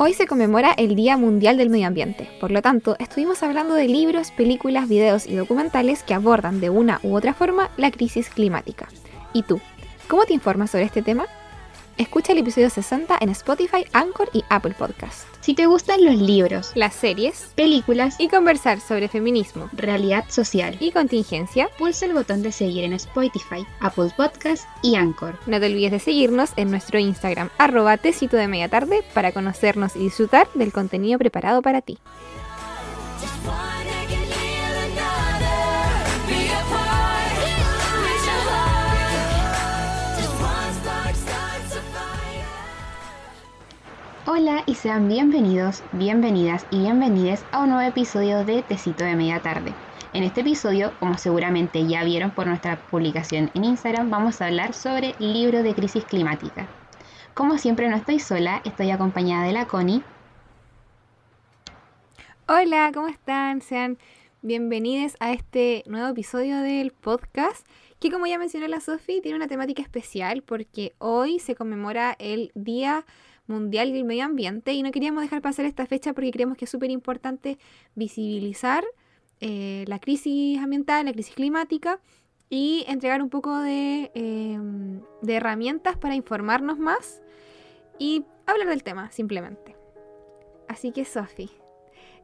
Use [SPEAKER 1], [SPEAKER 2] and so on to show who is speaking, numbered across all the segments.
[SPEAKER 1] Hoy se conmemora el Día Mundial del Medio Ambiente, por lo tanto, estuvimos hablando de libros, películas, videos y documentales que abordan de una u otra forma la crisis climática. ¿Y tú? ¿Cómo te informas sobre este tema? Escucha el episodio 60 en Spotify, Anchor y Apple Podcast.
[SPEAKER 2] Si te gustan los libros,
[SPEAKER 1] las series,
[SPEAKER 2] películas
[SPEAKER 1] y conversar sobre feminismo,
[SPEAKER 2] realidad social
[SPEAKER 1] y contingencia,
[SPEAKER 2] pulsa el botón de seguir en Spotify, Apple Podcast y Anchor.
[SPEAKER 1] No te olvides de seguirnos en nuestro Instagram, arroba tecito de media tarde, para conocernos y disfrutar del contenido preparado para ti.
[SPEAKER 2] Hola y sean bienvenidos, bienvenidas y bienvenidas a un nuevo episodio de Tecito de Media Tarde. En este episodio, como seguramente ya vieron por nuestra publicación en Instagram, vamos a hablar sobre libro de crisis climática. Como siempre no estoy sola, estoy acompañada de la Connie.
[SPEAKER 1] Hola, ¿cómo están? Sean bienvenidos a este nuevo episodio del podcast que como ya mencionó la Sofi, tiene una temática especial porque hoy se conmemora el Día Mundial del Medio Ambiente y no queríamos dejar pasar esta fecha porque creemos que es súper importante visibilizar eh, la crisis ambiental, la crisis climática y entregar un poco de, em, herramientas para informarnos más y hablar del tema simplemente. Así que Sofi,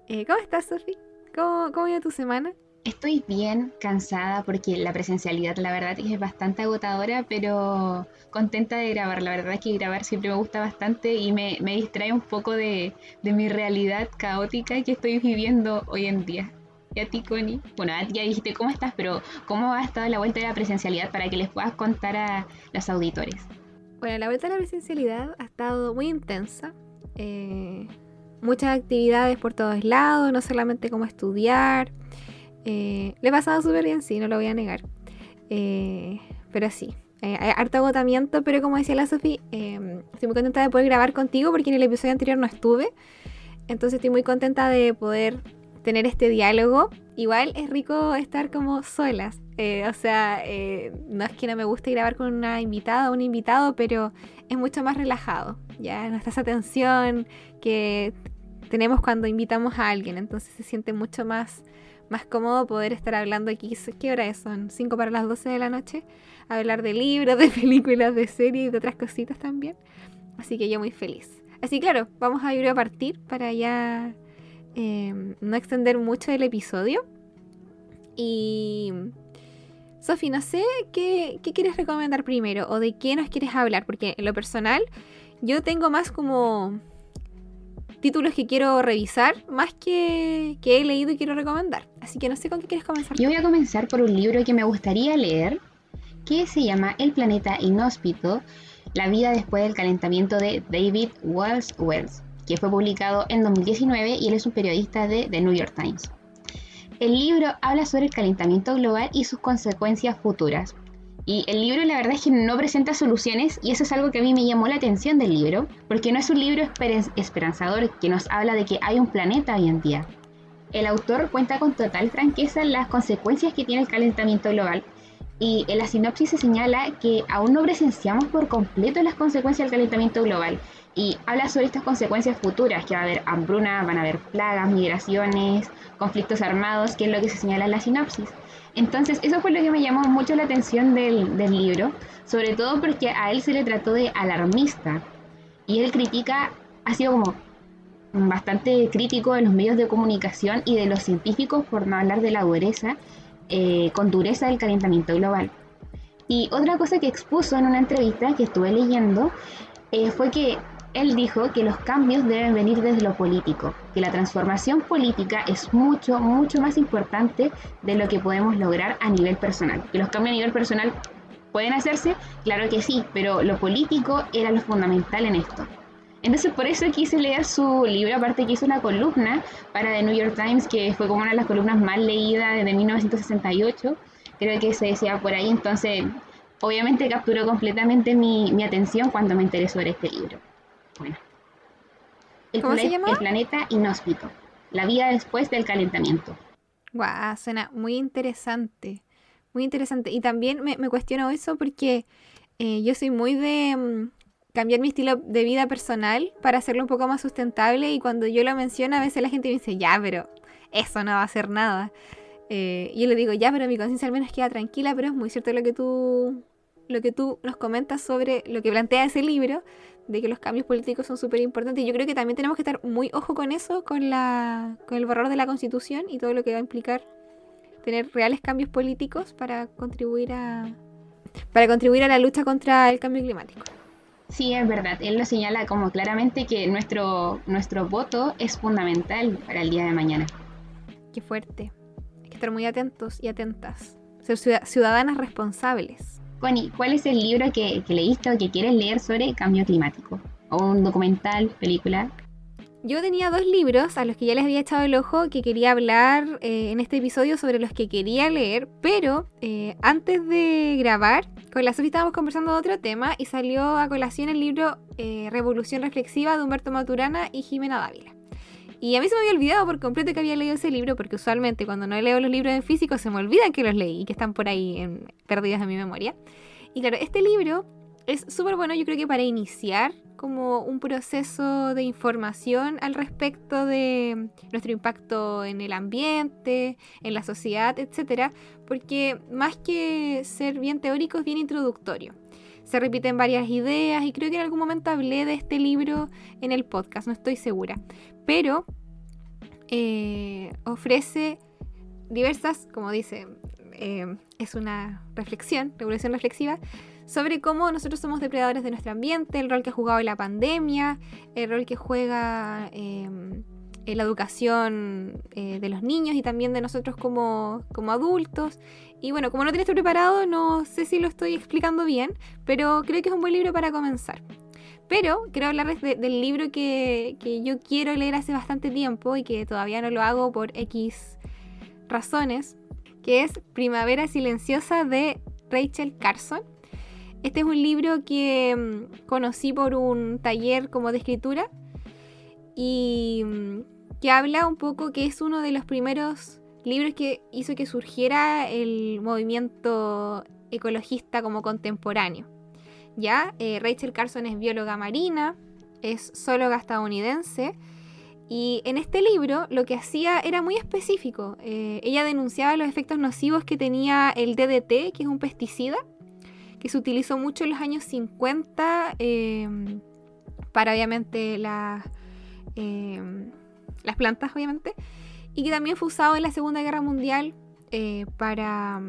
[SPEAKER 1] eh, ¿cómo estás Sofi? ¿Cómo, ¿Cómo iba tu semana?
[SPEAKER 2] Estoy bien cansada porque la presencialidad la verdad es bastante agotadora, pero contenta de grabar. La verdad es que grabar siempre me gusta bastante y me, distrae un poco de, mi realidad caótica que estoy viviendo hoy en día. Y a ti, Connie. Bueno, ya dijiste cómo estás, pero ¿cómo ha estado la vuelta de la presencialidad para que les puedas contar a los auditores?
[SPEAKER 1] Bueno, la vuelta de la presencialidad ha estado muy intensa. Eh, muchas actividades por todos lados, no solamente como estudiar. Eh, le he pasado súper bien, sí, no lo voy a negar. Eh, pero sí, eh, harto agotamiento, pero como decía la Sofi, estoy muy contenta de poder grabar contigo porque en el episodio anterior no estuve. Entonces estoy muy contenta de poder tener este diálogo. Igual es rico estar como solas. o sea, no es que no me guste grabar con una invitada o un invitado, pero es mucho más relajado. Ya no está esa tensión que tenemos cuando invitamos a alguien. Entonces se siente mucho más más cómodo poder estar hablando aquí. ¿Qué hora es? Son 5 para las 12 de la noche. Hablar de libros, de películas, de series y de otras cositas también. Así que yo muy feliz. Así claro, vamos a ir a partir para ya em, no extender mucho el episodio. Y Sofi, no sé qué, qué quieres recomendar primero o de qué nos quieres hablar, porque en lo personal yo tengo más como títulos que quiero revisar más que, que he leído y quiero recomendar. Así que no sé con qué quieres comenzar.
[SPEAKER 2] Yo voy a comenzar por un libro que me gustaría leer, que se llama El planeta inhóspito, la vida después del calentamiento de David Wells Wells, que fue publicado en 2019 y él es un periodista de The New York Times. El libro habla sobre el calentamiento global y sus consecuencias futuras, y el libro la verdad es que no presenta soluciones y eso es algo que a mí me llamó la atención del libro, porque no es un libro esperanzador que nos habla de que hay un planeta hoy en día. El autor cuenta con total franqueza las consecuencias que tiene el calentamiento global y en la sinopsis se señala que aún no presenciamos por completo las consecuencias del calentamiento global y habla sobre estas consecuencias futuras, que va a haber hambruna, van a haber plagas, migraciones, conflictos armados, que es lo que se señala en la sinopsis. Entonces, eso fue lo que me llamó mucho la atención del, libro, sobre todo porque a él se le trató de alarmista y él critica, ha sido como bastante crítico de los medios de comunicación y de los científicos por no hablar de la dureza, eh, con dureza del calentamiento global. Y otra cosa que expuso en una entrevista que estuve leyendo eh, fue que él dijo que los cambios deben venir desde lo político, que la transformación política es mucho, mucho más importante de lo que podemos lograr a nivel personal. Que los cambios a nivel personal pueden hacerse, claro que sí, pero lo político era lo fundamental en esto. Entonces por eso quise leer su libro, aparte que hizo una columna para The New York Times, que fue como una de las columnas más leídas desde 1968, creo que se decía por ahí, entonces obviamente capturó completamente mi, mi atención cuando me interesó sobre este libro. Bueno. El
[SPEAKER 1] ¿Cómo se llama?
[SPEAKER 2] El planeta inhóspito. La vida después del calentamiento.
[SPEAKER 1] Guau, suena muy interesante. Muy interesante. Y también me, cuestiono eso porque eh, yo soy muy de mm, cambiar mi estilo de vida personal para hacerlo un poco más sustentable y cuando yo lo menciono a veces la gente me dice, ya, pero eso no va a hacer nada. Eh, y yo le digo, ya, pero mi conciencia al menos queda tranquila, pero es muy cierto lo que tú lo que tú nos comentas sobre lo que plantea ese libro, de que los cambios políticos son súper importantes. Y yo creo que también tenemos que estar muy ojo con eso, con, la, con el borrador de la constitución y todo lo que va a implicar tener reales cambios políticos para contribuir a, para contribuir a la lucha contra el cambio climático.
[SPEAKER 2] Sí, es verdad. Él lo señala como claramente que nuestro, nuestro voto es fundamental para el día de mañana.
[SPEAKER 1] Qué fuerte. Hay que estar muy atentos y atentas. Ser ciudadanas responsables.
[SPEAKER 2] Connie, ¿cuál es el libro que, leíste o que quieres leer sobre cambio climático? ¿O un documental, película?
[SPEAKER 1] Yo tenía dos libros a los que ya les había echado el ojo que quería hablar eh, en este episodio sobre los que quería leer, pero eh, antes de grabar, con la Sofi estábamos conversando de otro tema y salió a colación el libro eh, Revolución Reflexiva de Humberto Maturana y Jimena Dávila. Y a mí se me había olvidado por completo que había leído ese libro, porque usualmente cuando no leo los libros en físico se me olvidan que los leí y que están por ahí en, perdidos en mi memoria. Y claro, este libro es súper bueno, yo creo que para iniciar como un proceso de información al respecto de nuestro impacto en el ambiente, en la sociedad, etcétera, porque más que ser bien teórico es bien introductorio. Se repiten varias ideas y creo que en algún momento hablé de este libro en el podcast, no estoy segura, pero eh, ofrece diversas, como dice, eh, es una reflexión, revolución reflexiva, sobre cómo nosotros somos depredadores de nuestro ambiente, el rol que ha jugado la pandemia, el rol que juega en la educación eh, de los niños y también de nosotros como, adultos. Y bueno, como no tienes preparado, no sé si lo estoy explicando bien, pero creo que es un buen libro para comenzar. Pero quiero hablarles del libro que, que yo quiero leer hace bastante tiempo y que todavía no lo hago por X razones, que es Primavera Silenciosa de Rachel Carson. Este es un libro que mm, conocí por un taller como de escritura y mm, que habla un poco que es uno de los primeros libros que hizo que surgiera el movimiento ecologista como contemporáneo. Ya, eh, Rachel Carson es bióloga marina, es zoóloga estadounidense y en este libro lo que hacía era muy específico. Eh, ella denunciaba los efectos nocivos que tenía el DDT, que es un pesticida, que se utilizó mucho en los años 50 em, para obviamente las plantas, obviamente, y que también fue usado en la Segunda Guerra Mundial eh, para,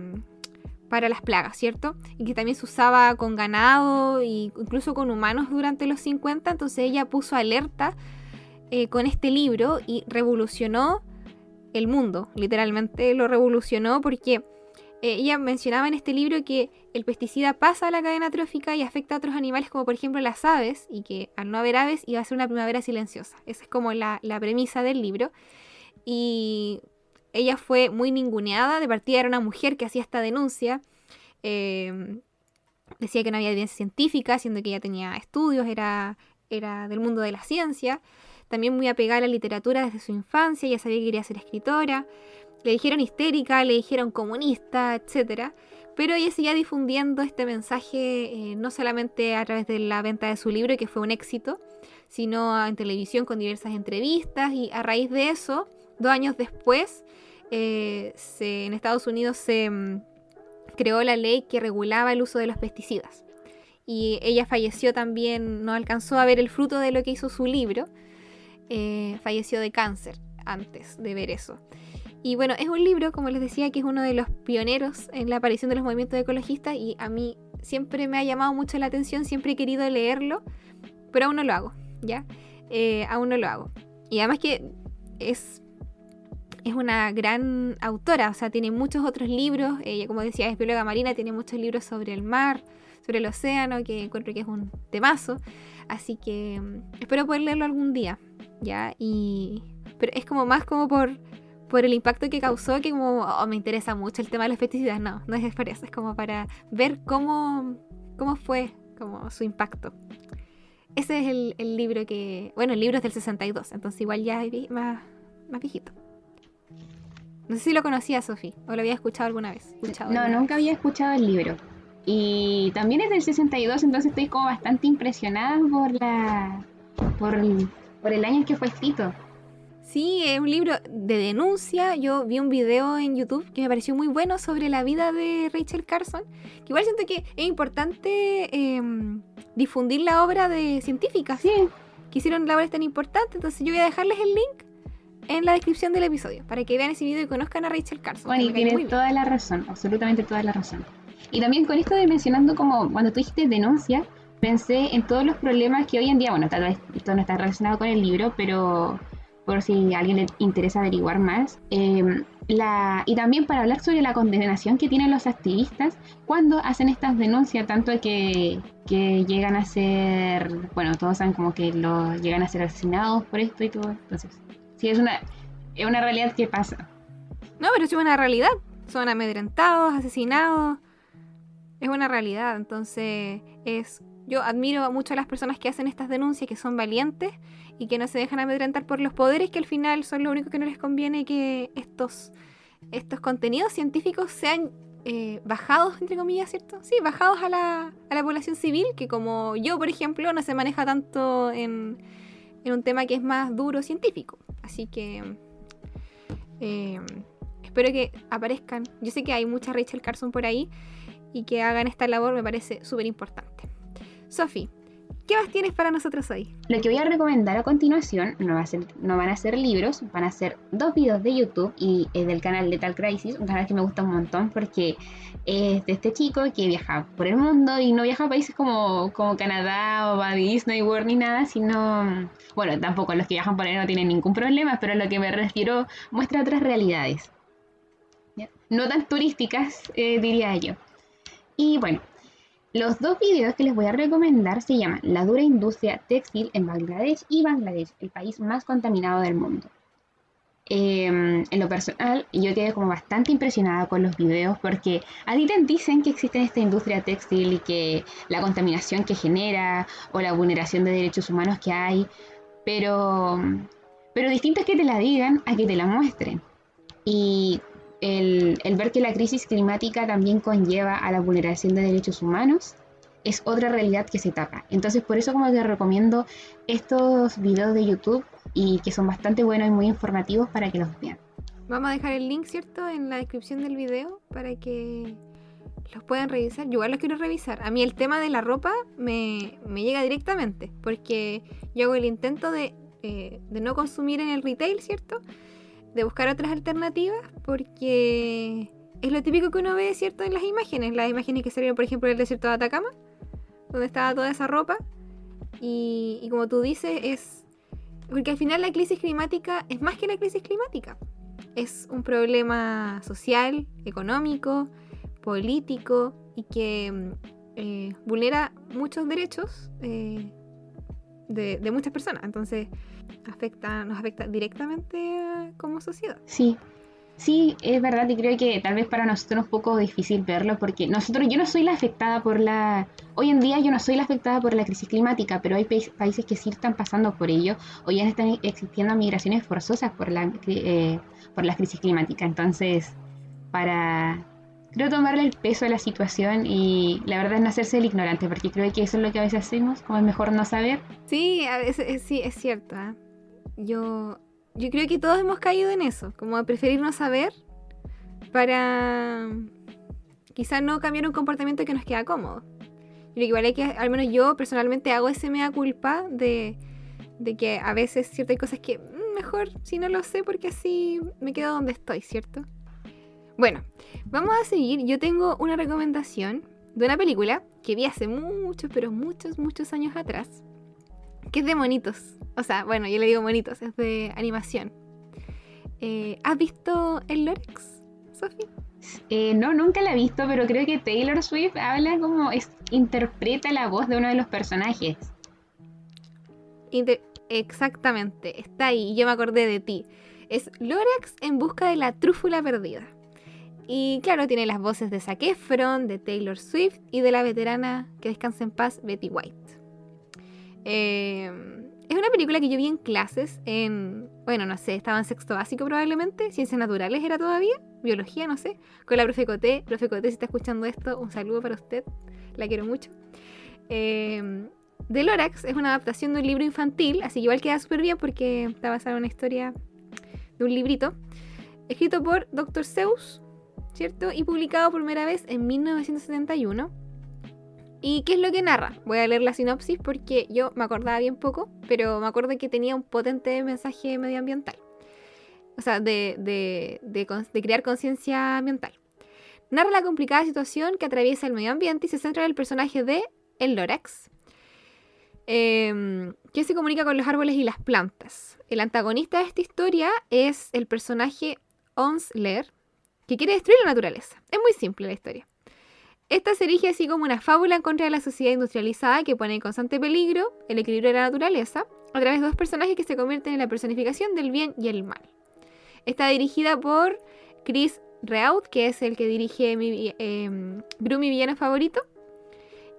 [SPEAKER 1] para las plagas, ¿cierto? Y que también se usaba con ganado e incluso con humanos durante los 50, entonces ella puso alerta eh, con este libro y revolucionó el mundo, literalmente lo revolucionó porque eh, ella mencionaba en este libro que el pesticida pasa a la cadena trófica y afecta a otros animales como por ejemplo las aves y que al no haber aves iba a ser una primavera silenciosa. Esa es como la, premisa del libro. Y ella fue muy ninguneada, de partida era una mujer que hacía esta denuncia. Em, decía que no había evidencia científica, siendo que ella tenía estudios, era, era del mundo de la ciencia. También muy apegada a la literatura desde su infancia, ella sabía que quería ser escritora. Le dijeron histérica, le dijeron comunista, etc. Pero ella seguía difundiendo este mensaje eh, no solamente a través de la venta de su libro, que fue un éxito, sino en televisión con diversas entrevistas y a raíz de eso, dos años después, eh, en Estados Unidos se mm, creó la ley que regulaba el uso de los pesticidas. Y ella falleció también, no alcanzó a ver el fruto de lo que hizo su libro, eh, falleció de cáncer antes de ver eso. Y bueno, es un libro, como les decía, que es uno de los pioneros en la aparición de los movimientos ecologistas y a mí siempre me ha llamado mucho la atención, siempre he querido leerlo, pero aún no lo hago, ¿ya? Eh, aún no lo hago. Y además que es, es una gran autora, o sea, tiene muchos otros libros, ella como decía es bióloga marina, tiene muchos libros sobre el mar, sobre el océano, que encuentro que es un temazo, así que mm, espero poder leerlo algún día, ¿ya? Y, pero es como más como por por el impacto que causó, que como oh, me interesa mucho el tema de las pesticidas. No, no es por eso, es como para ver cómo, cómo fue como su impacto. Ese es el, libro que, bueno, el libro es del 62, entonces igual ya es más, más viejito. No sé si lo conocía, Sofi, o lo había escuchado alguna vez.
[SPEAKER 2] no, nunca había escuchado el libro. Y también es del 62, entonces estoy como bastante impresionada por la por el, por el año en que fue escrito.
[SPEAKER 1] Sí, es un libro de denuncia. Yo vi un video en YouTube que me pareció muy bueno sobre la vida de Rachel Carson. Que igual siento que es importante em, difundir la obra de científicas
[SPEAKER 2] Sí,
[SPEAKER 1] que hicieron labores tan importantes. Entonces yo voy a dejarles el link en la descripción del episodio para que vean ese video y conozcan a Rachel Carson.
[SPEAKER 2] bueno, y tienes toda la razón, absolutamente toda la razón. Y también con esto de mencionando como cuando tú dijiste denuncia, pensé en todos los problemas que hoy en día, bueno, tal vez esto no está relacionado con el libro, pero por si a alguien le interesa averiguar más, eh, la, y también para hablar sobre la condenación que tienen los activistas cuando hacen estas denuncias, tanto que, que llegan a ser, bueno, todos saben como que lo, llegan a ser asesinados por esto y todo, entonces, es una, es una realidad que pasa.
[SPEAKER 1] No, pero es una realidad. Son amedrentados, asesinados. Es una realidad. Entonces, es. Yo admiro mucho a las personas que hacen estas denuncias, que son valientes y que no se dejan amedrentar por los poderes, que al final son lo único que no les conviene que estos, estos contenidos científicos sean eh, bajados, entre comillas, ¿cierto? Sí, bajados a la, a la población civil, que como yo, por ejemplo, no se maneja tanto en, en un tema que es más duro científico. Así que eh, espero que aparezcan. Yo sé que hay mucha Rachel Carson por ahí y que hagan esta labor me parece súper importante. Sofi, ¿qué más tienes para nosotros hoy?
[SPEAKER 2] Lo que voy a recomendar a continuación no, va a ser, no van a ser libros, van a ser dos videos de YouTube y es del canal Lethal Crisis, un canal que me gusta un montón porque es de este chico que viaja por el mundo y no viaja a países como, como Canadá o a Disney World ni nada, sino, bueno, tampoco los que viajan por ahí no tienen ningún problema, pero a lo que me refiero muestra otras realidades, no tan turísticas, eh, diría yo. Y bueno, los dos videos que les voy a recomendar se llaman La dura industria textil en Bangladesh y Bangladesh, el país más contaminado del mundo. Eh, en lo personal, yo quedé como bastante impresionada con los videos porque a ti te dicen que existe esta industria textil y que la contaminación que genera o la vulneración de derechos humanos que hay, pero, pero distinto es que te la digan a que te la muestren. Y el, ver que la crisis climática también conlleva a la vulneración de derechos humanos es otra realidad que se tapa. Entonces, por eso como te recomiendo estos videos de YouTube y que son bastante buenos y muy informativos para que los vean.
[SPEAKER 1] Vamos a dejar el link, ¿cierto? En la descripción del video para que los puedan revisar. Yo igual los quiero revisar. A mí el tema de la ropa me, me llega directamente porque yo hago el intento de, eh, de no consumir en el retail, ¿cierto? De buscar otras alternativas porque es lo típico que uno ve, ¿cierto? En las imágenes. Las imágenes que salieron, por ejemplo, del desierto de Atacama, donde estaba toda esa ropa. Y, y como tú dices, es... Porque al final la crisis climática es más que la crisis climática. Es un problema social, económico, político y que eh, vulnera muchos derechos eh, de, de muchas personas. Entonces, afecta, nos afecta directamente como sociedad.
[SPEAKER 2] Sí, sí, es verdad y creo que tal vez para nosotros es un poco difícil verlo porque nosotros, yo no soy la afectada por la, hoy en día yo no soy la afectada por la crisis climática, pero hay pa- países que sí están pasando por ello o ya están existiendo migraciones forzosas por la, eh, por la crisis climática. Entonces, para, creo tomarle el peso a la situación y la verdad es no hacerse el ignorante porque creo que eso es lo que a veces hacemos, como es mejor no saber.
[SPEAKER 1] Sí, a veces es- sí, es cierto. ¿ah? Yo, yo creo que todos hemos caído en eso, como preferir no saber para quizás no cambiar un comportamiento que nos queda cómodo. Y lo que igual hay que, al menos yo personalmente hago ese mea culpa de, de que a veces ciertas cosas que mm, mejor si no lo sé porque así me quedo donde estoy, ¿cierto? Bueno, vamos a seguir. Yo tengo una recomendación de una película que vi hace muchos, pero muchos, muchos años atrás que es de monitos. O sea, bueno, yo le digo monitos, es de animación. Eh, ¿Has visto el Lorex, Sofi?
[SPEAKER 2] Eh, no, nunca la he visto, pero creo que Taylor Swift habla como, es, interpreta la voz de uno de los personajes.
[SPEAKER 1] Inter- Exactamente, está ahí, yo me acordé de ti. Es Lorax en busca de la trúfula perdida. Y claro, tiene las voces de Zac Efron, de Taylor Swift y de la veterana que descansa en paz, Betty White. Eh, es una película que yo vi en clases en, bueno, no sé, estaba en sexto básico probablemente, ciencias naturales era todavía, biología, no sé, con la profe Coté. Profe Coté, si está escuchando esto, un saludo para usted, la quiero mucho. Eh, The Lorax es una adaptación de un libro infantil, así que igual queda súper bien porque está basada en una historia de un librito, escrito por Dr. Seuss, ¿cierto? Y publicado por primera vez en 1971. ¿Y qué es lo que narra? Voy a leer la sinopsis porque yo me acordaba bien poco, pero me acuerdo que tenía un potente mensaje medioambiental. O sea, de, de, crear conciencia ambiental. Narra la complicada situación que atraviesa el medio ambiente y se centra en el personaje de El Lorax, Em, que se comunica con los árboles y las plantas. El antagonista de esta historia es el personaje Onsler, que quiere destruir la naturaleza. Es muy simple la historia. Esta se erige así como una fábula en contra de la sociedad industrializada que pone en constante peligro el equilibrio de la naturaleza a través de dos personajes que se convierten en la personificación del bien y el mal. Está dirigida por Chris Reaud, que es el que dirige mi, eh, villano favorito,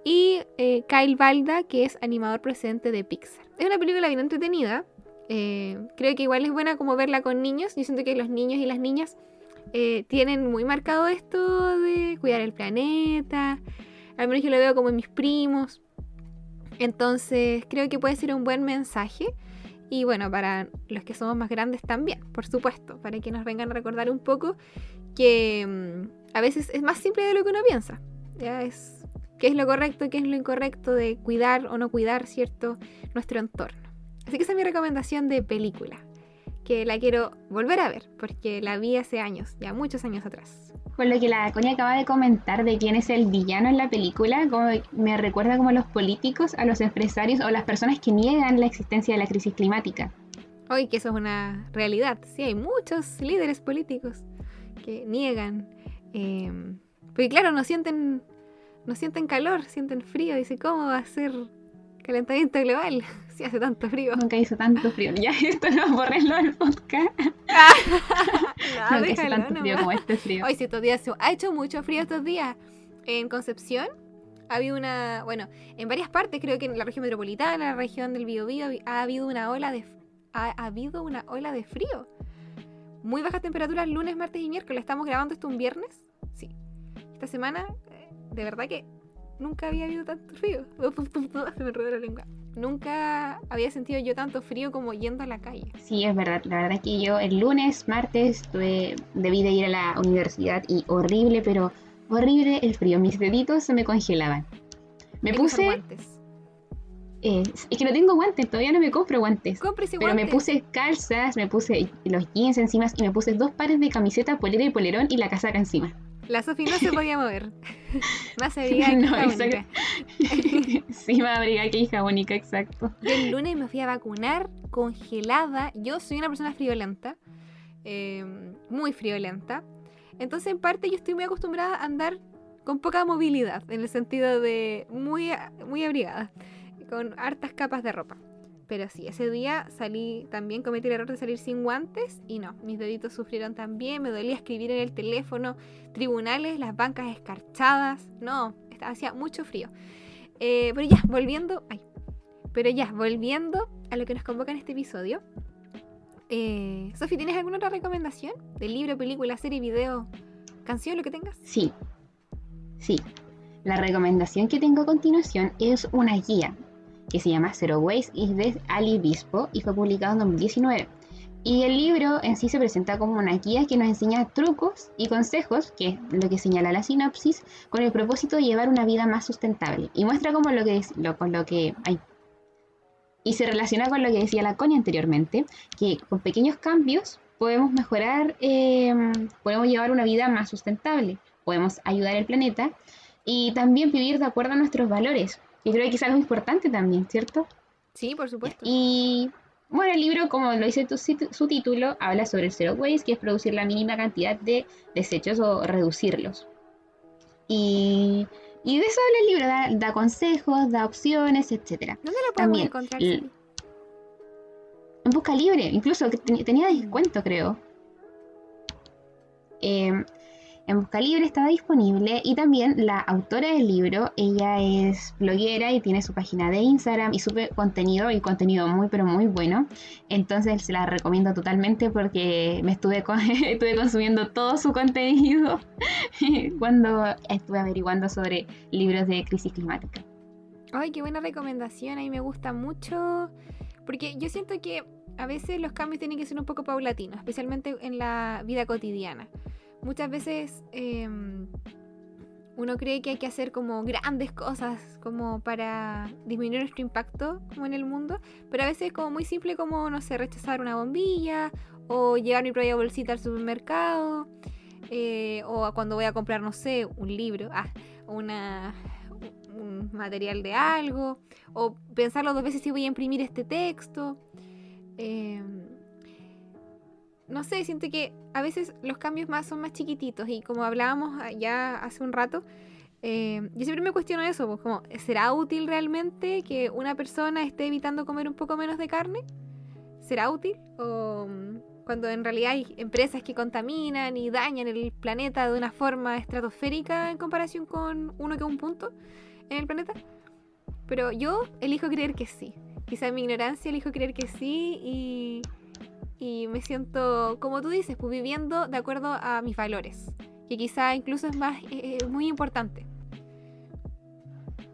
[SPEAKER 1] y eh, Kyle Balda, que es animador presente de Pixar. Es una película bien entretenida. Eh, creo que igual es buena como verla con niños. Yo siento que los niños y las niñas eh, tienen muy marcado esto de cuidar el planeta. Al menos yo lo veo como en mis primos. Entonces creo que puede ser un buen mensaje. Y bueno, para los que somos más grandes también, por supuesto, para que nos vengan a recordar un poco que mm, a veces es más simple de lo que uno piensa. Ya es qué es lo correcto qué es lo incorrecto de cuidar o no cuidar, ¿cierto?, nuestro entorno. Así que esa es mi recomendación de película, que la quiero volver a ver, porque la vi hace años, ya muchos años atrás.
[SPEAKER 2] Con lo que la Coña acaba de comentar de quién es el villano en la película, como me recuerda como a los políticos, a los empresarios o las personas que niegan la existencia de la crisis climática.
[SPEAKER 1] Hoy que eso es una realidad, sí, hay muchos líderes políticos que niegan, eh, porque claro, no sienten no sienten calor, sienten frío. Dice, ¿cómo va a ser calentamiento global si hace tanto frío?
[SPEAKER 2] Nunca hizo tanto frío. Ya, esto no borrenlo del podcast.
[SPEAKER 1] no, Nunca hizo tanto frío como este frío. Hoy sí, estos días ha hecho mucho frío estos días. En Concepción ha habido una, bueno, en varias partes, creo que en la región metropolitana, en la región del Biobío, ha habido una ola de ha, habido una ola de frío. Muy bajas temperaturas lunes, martes y miércoles. Estamos grabando esto un viernes. Sí. Esta semana de verdad que nunca había habido tanto frío. Se me enredó la lengua. Nunca había sentido yo tanto frío como yendo a la calle.
[SPEAKER 2] Sí, es verdad. La verdad es que yo el lunes, martes, tuve, debí de ir a la universidad y horrible, pero horrible el frío. Mis deditos se me congelaban. Me puse... Guantes. Eh, es que no tengo guantes, todavía no me compro guantes. pero me puse calzas, me puse los jeans encima y me puse dos pares de camiseta, polera y polerón y la casaca encima.
[SPEAKER 1] La Sofi no se podía mover. Más abriga que hija única.
[SPEAKER 2] sí, más abriga que hija única, exacto.
[SPEAKER 1] Yo el lunes me fui a vacunar congelada. Yo soy una persona friolenta. Em, muy friolenta. Entonces, en parte, yo estoy muy acostumbrada a andar con poca movilidad. En el sentido de muy, muy abrigada. Con hartas capas de ropa. Pero sí, ese día salí también, cometí el error de salir sin guantes y no, mis deditos sufrieron también, me dolía escribir en el teléfono, tribunales, las bancas escarchadas, no, hacía mucho frío. Eh, pero ya, volviendo, ay, pero ya, volviendo a lo que nos convoca en este episodio. Eh, Sofi, ¿tienes alguna otra recomendación? ¿De libro, película, serie, video, canción, lo que tengas?
[SPEAKER 2] Sí, sí. La recomendación que tengo a continuación es una guía que se llama Zero Waste es de Ali Bispo y fue publicado en 2019. Y el libro en sí se presenta como una guía que nos enseña trucos y consejos, que es lo que señala la sinopsis, con el propósito de llevar una vida más sustentable. Y muestra como lo que, lo, con lo que hay. Y se relaciona con lo que decía la Coña anteriormente, que con pequeños cambios podemos mejorar, em, podemos llevar una vida más sustentable, podemos ayudar al planeta y también vivir de acuerdo a nuestros valores, y creo que es algo importante también, ¿cierto?
[SPEAKER 1] Sí, por supuesto.
[SPEAKER 2] Y bueno, el libro, como lo dice su título, habla sobre el zero waste, que es producir la mínima cantidad de desechos o reducirlos. Y, y de eso habla el libro, da, consejos, da opciones, etc.
[SPEAKER 1] ¿Dónde lo podemos encontrar? En
[SPEAKER 2] Busca Libre, incluso tenía descuento, creo. Eh, en Busca Libre estaba disponible y también la autora del libro, ella es bloguera y tiene su página de Instagram y sube contenido y contenido muy pero muy bueno. Entonces se la recomiendo totalmente porque me estuve, estuve consumiendo todo su contenido cuando estuve averiguando sobre libros de crisis climática.
[SPEAKER 1] Ay, qué buena recomendación, a mí me gusta mucho porque yo siento que a veces los cambios tienen que ser un poco paulatinos, especialmente en la vida cotidiana muchas veces em, uno cree que hay que hacer como grandes cosas como para disminuir nuestro impacto como en el mundo, pero a veces es como muy simple como, no sé, rechazar una bombilla o llevar mi propia bolsita al supermercado eh, o cuando voy a comprar, no sé, un libro, ah, una, un material de algo o pensarlo dos veces si voy a imprimir este texto. Eh, no sé, siento que a veces los cambios más son más chiquititos y como hablábamos ya hace un rato, eh, yo siempre me cuestiono eso, pues como, ¿será útil realmente que una persona esté evitando comer un poco menos de carne? ¿Será útil? O mm, cuando en realidad hay empresas que contaminan y dañan el planeta de una forma estratosférica en comparación con uno que un punto en el planeta. Pero yo elijo creer que sí. Quizá en mi ignorancia elijo creer que sí y y me siento, como tú dices, pues viviendo de acuerdo a mis valores, que quizá incluso es más eh, eh, muy importante.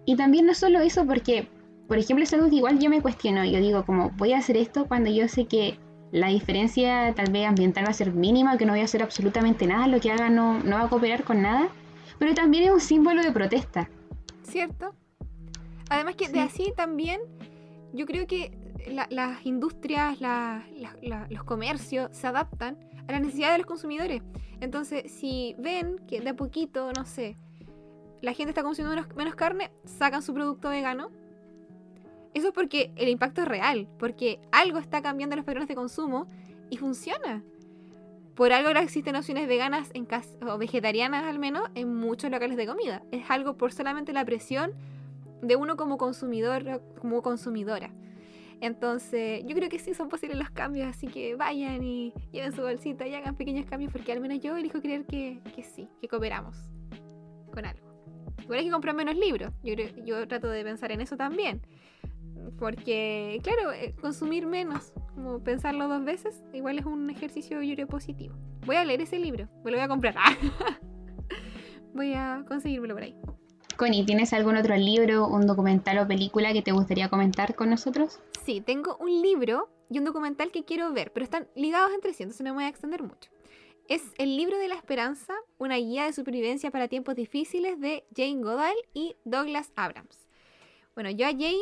[SPEAKER 2] Y también no solo eso, porque, por ejemplo, es algo que igual yo me cuestiono, yo digo como, voy a hacer esto cuando yo sé que la diferencia tal vez ambiental va a ser mínima, que no voy a hacer absolutamente nada, lo que haga no, no va a cooperar con nada, pero también es un símbolo de protesta.
[SPEAKER 1] ¿Cierto? Además que de así también, yo creo que las industrias, los comercios se adaptan a las necesidades de los consumidores. Entonces, si ven que de a poquito, no sé, la gente está consumiendo menos, carne, sacan su producto vegano. Eso es porque el impacto es real, porque algo está cambiando los patrones de consumo y funciona. Por algo ahora existen opciones veganas en o vegetarianas al menos en muchos locales de comida. Es algo por solamente la presión de uno como consumidor, como consumidora. Entonces, yo creo que sí son posibles los cambios, así que vayan y lleven su bolsita y hagan pequeños cambios, porque al menos yo elijo creer que, sí, que cooperamos con algo. Igual hay que comprar menos libros, yo, yo trato de pensar en eso también, porque, claro, eh, consumir menos, como pensarlo dos veces, igual es un ejercicio, yo creo, positivo. Voy a leer ese libro, me lo voy a comprar. voy a conseguírmelo por ahí.
[SPEAKER 2] Connie, ¿tienes algún otro libro, un documental o película que te gustaría comentar con nosotros?
[SPEAKER 1] Sí, tengo un libro y un documental que quiero ver, pero están ligados entre sí, entonces me voy a extender mucho. Es El libro de la esperanza, una guía de supervivencia para tiempos difíciles de Jane Goodall y Douglas Abrams. Bueno, yo a Jane,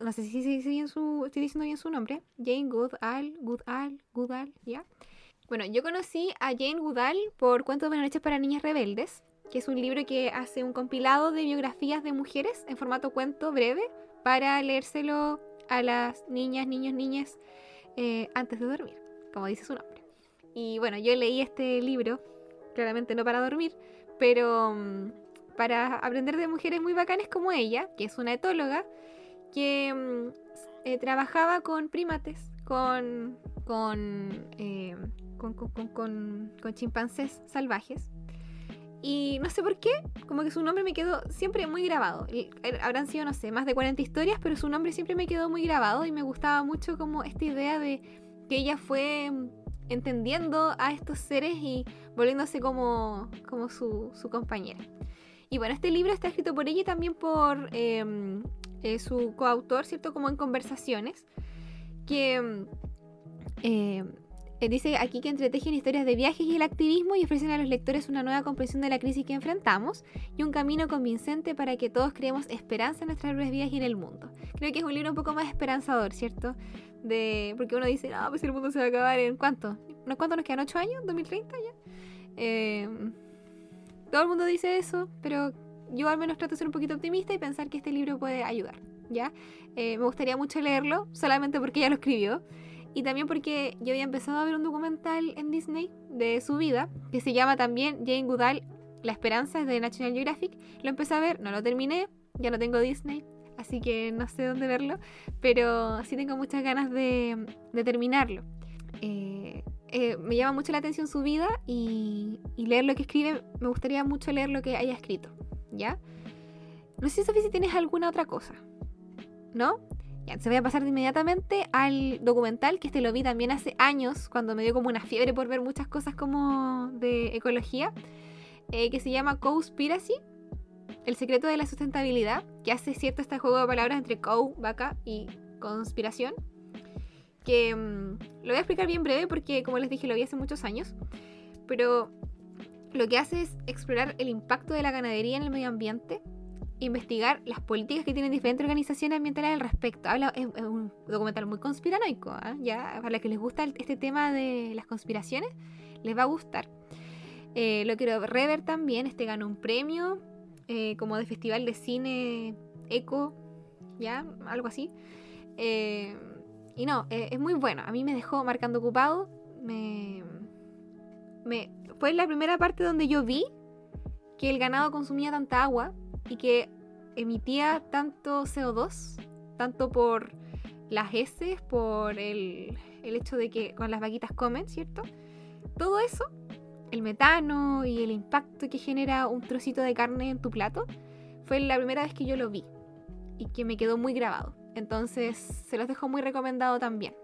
[SPEAKER 1] no sé si estoy diciendo bien su nombre, Jane Goodall, Goodall, Goodall, ¿ya? Bueno, yo conocí a Jane Goodall por Cuentos de Noches para Niñas Rebeldes, que es un libro que hace un compilado de biografías de mujeres en formato cuento breve para leérselo a las niñas, niños, niñas eh, antes de dormir, como dice su nombre. Y bueno, yo leí este libro, claramente no para dormir, pero mm, para aprender de mujeres muy bacanes como ella, que es una etóloga, que mm, eh, trabajaba con primates, con, con, eh, con, con chimpancés salvajes y no sé por qué, como que su nombre me quedó siempre muy grabado. Habrán sido, no sé, más de 40 historias, pero su nombre siempre me quedó muy grabado y me gustaba mucho como esta idea de que ella fue entendiendo a estos seres y volviéndose como, como su, compañera. Y bueno, este libro está escrito por ella y también por em, eh, su coautor, ¿cierto? Como en conversaciones, que eh, dice aquí que entretejen historias de viajes y el activismo y ofrecen a los lectores una nueva comprensión de la crisis que enfrentamos y un camino convincente para que todos creemos esperanza en nuestras propias vidas y en el mundo. Creo que es un libro un poco más esperanzador, ¿cierto? De, porque uno dice, no, pues el mundo se va a acabar en cuánto? ¿Cuánto nos quedan? ¿8 años? ¿2030 ya? Eh, todo el mundo dice eso, pero yo al menos trato de ser un poquito optimista y pensar que este libro puede ayudar, ¿ya? Eh, me gustaría mucho leerlo, solamente porque ella lo escribió. Y también porque yo había empezado a ver un documental en Disney de su vida, que se llama también Jane Goodall, La Esperanza, es de National Geographic. Lo empecé a ver, no lo terminé, ya no tengo Disney, así que no sé dónde verlo, pero sí tengo muchas ganas de, terminarlo. Eh, eh, me llama mucho la atención su vida y, y, leer lo que escribe, me gustaría mucho leer lo que haya escrito, ¿ya? No sé, Sofía, si tienes alguna otra cosa, ¿no? Se voy a pasar inmediatamente al documental, que este lo vi también hace años, cuando me dio como una fiebre por ver muchas cosas como de ecología, eh, que se llama Cowspiracy, el secreto de la sustentabilidad, que hace cierto este juego de palabras entre cow, vaca y conspiración, que mm, lo voy a explicar bien breve porque, como les dije, lo vi hace muchos años, pero lo que hace es explorar el impacto de la ganadería en el medio ambiente investigar las políticas que tienen diferentes organizaciones ambientales al respecto. Habla, es, un documental muy conspiranoico, ¿eh? ya para los que les gusta este tema de las conspiraciones, les va a gustar. Eh, lo quiero rever también, este ganó un premio eh, como de festival de cine eco, ya, algo así. Eh, y no, es muy bueno, a mí me dejó marcando ocupado, me, me, fue la primera parte donde yo vi que el ganado consumía tanta agua y que emitía tanto CO2, tanto por las heces, por el, el hecho de que con las vaquitas comen, ¿cierto? Todo eso, el metano y el impacto que genera un trocito de carne en tu plato, fue la primera vez que yo lo vi y que me quedó muy grabado. Entonces se los dejo muy recomendado también.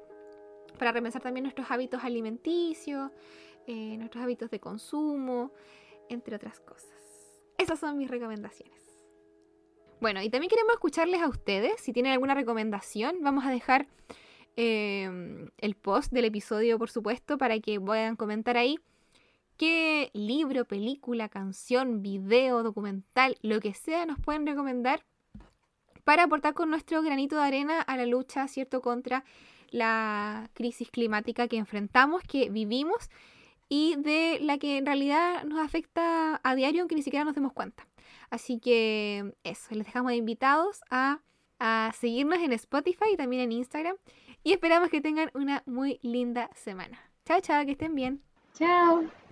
[SPEAKER 1] Para repensar también nuestros hábitos alimenticios, eh, nuestros hábitos de consumo, entre otras cosas. Esas son mis recomendaciones. Bueno, y también queremos escucharles a ustedes. Si tienen alguna recomendación, vamos a dejar em, el post del episodio, por supuesto, para que puedan comentar ahí qué libro, película, canción, video, documental, lo que sea, nos pueden recomendar para aportar con nuestro granito de arena a la lucha, ¿cierto?, contra la crisis climática que enfrentamos, que vivimos y de la que en realidad nos afecta a diario, aunque ni siquiera nos demos cuenta. Así que eso, les dejamos invitados a, a seguirnos en Spotify y también en Instagram. Y esperamos que tengan una muy linda semana. Chao, chao, que estén bien.
[SPEAKER 2] Chao.